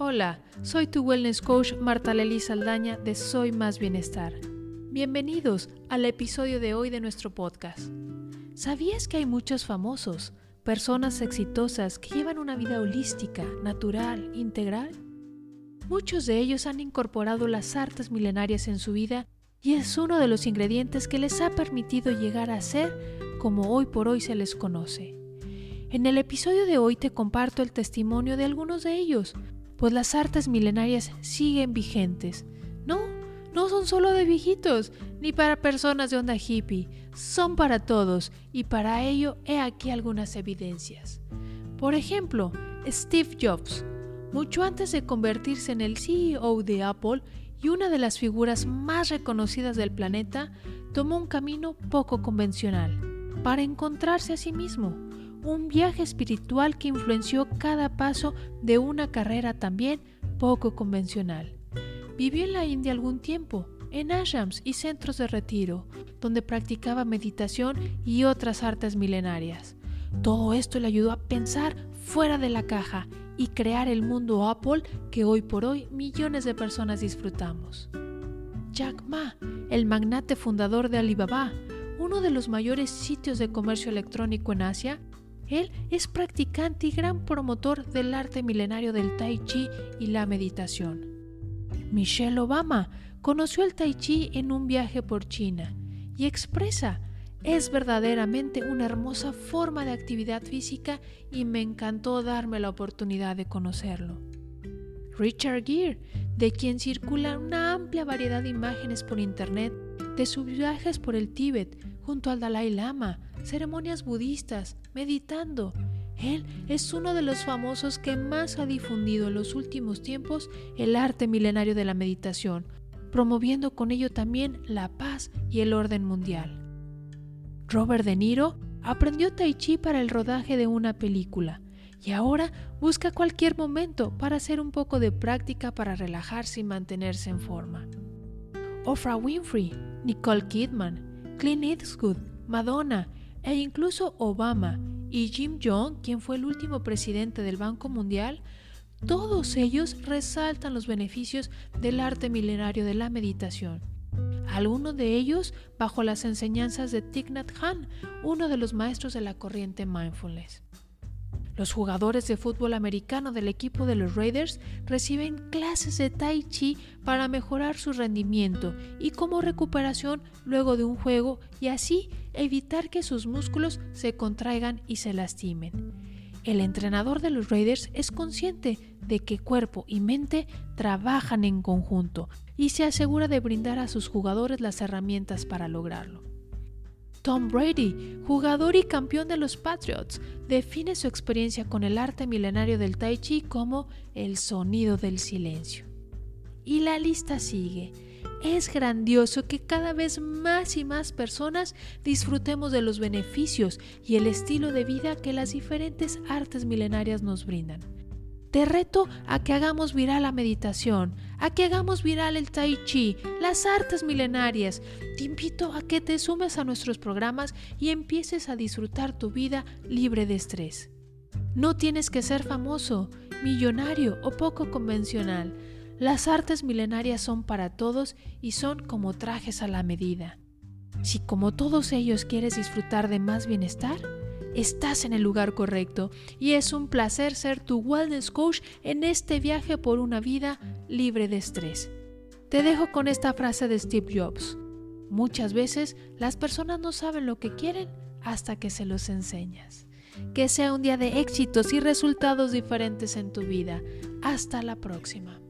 Hola, soy tu wellness coach Marta Lely Saldaña de Soy Más Bienestar. Bienvenidos al episodio de hoy de nuestro podcast. ¿Sabías que hay muchos famosos, personas exitosas que llevan una vida holística, natural, integral? Muchos de ellos han incorporado las artes milenarias en su vida y es uno de los ingredientes que les ha permitido llegar a ser como hoy por hoy se les conoce. En el episodio de hoy te comparto el testimonio de algunos de ellos, pues las artes milenarias siguen vigentes. No, no son solo de viejitos, ni para personas de onda hippie, son para todos, y para ello he aquí algunas evidencias. Por ejemplo, Steve Jobs, mucho antes de convertirse en el CEO de Apple y una de las figuras más reconocidas del planeta, tomó un camino poco convencional para encontrarse a sí mismo un viaje espiritual que influenció cada paso de una carrera también poco convencional. Vivió en la India algún tiempo, en ashrams y centros de retiro, donde practicaba meditación y otras artes milenarias. Todo esto le ayudó a pensar fuera de la caja y crear el mundo Apple que hoy por hoy millones de personas disfrutamos. Jack Ma, el magnate fundador de Alibaba, uno de los mayores sitios de comercio electrónico en Asia, él es practicante y gran promotor del arte milenario del tai chi y la meditación. Michelle Obama conoció el tai chi en un viaje por China y expresa, es verdaderamente una hermosa forma de actividad física y me encantó darme la oportunidad de conocerlo. Richard Gere, de quien circula una amplia variedad de imágenes por internet de sus viajes por el Tíbet junto al Dalai Lama, ceremonias budistas, meditando. Él es uno de los famosos que más ha difundido en los últimos tiempos el arte milenario de la meditación, promoviendo con ello también la paz y el orden mundial. Robert De Niro aprendió tai chi para el rodaje de una película y ahora busca cualquier momento para hacer un poco de práctica para relajarse y mantenerse en forma. Oprah Winfrey, Nicole Kidman, Clint Eastwood, Madonna e incluso Obama y Jim Jong, quien fue el último presidente del Banco Mundial, todos ellos resaltan los beneficios del arte milenario de la meditación. Algunos de ellos bajo las enseñanzas de Thich Nhat Hanh, uno de los maestros de la corriente mindfulness. Los jugadores de fútbol americano del equipo de los Raiders reciben clases de tai chi para mejorar su rendimiento y como recuperación luego de un juego y así evitar que sus músculos se contraigan y se lastimen. El entrenador de los Raiders es consciente de que cuerpo y mente trabajan en conjunto y se asegura de brindar a sus jugadores las herramientas para lograrlo. Tom Brady, jugador y campeón de los Patriots, define su experiencia con el arte milenario del Tai Chi como el sonido del silencio. Y la lista sigue. Es grandioso que cada vez más y más personas disfrutemos de los beneficios y el estilo de vida que las diferentes artes milenarias nos brindan. Te reto a que hagamos viral la meditación, a que hagamos viral el tai chi, las artes milenarias. Te invito a que te sumes a nuestros programas y empieces a disfrutar tu vida libre de estrés. No tienes que ser famoso, millonario o poco convencional. Las artes milenarias son para todos y son como trajes a la medida. Si como todos ellos quieres disfrutar de más bienestar, estás en el lugar correcto y es un placer ser tu wellness coach en este viaje por una vida libre de estrés. Te dejo con esta frase de Steve Jobs. Muchas veces las personas no saben lo que quieren hasta que se los enseñas. Que sea un día de éxitos y resultados diferentes en tu vida. Hasta la próxima.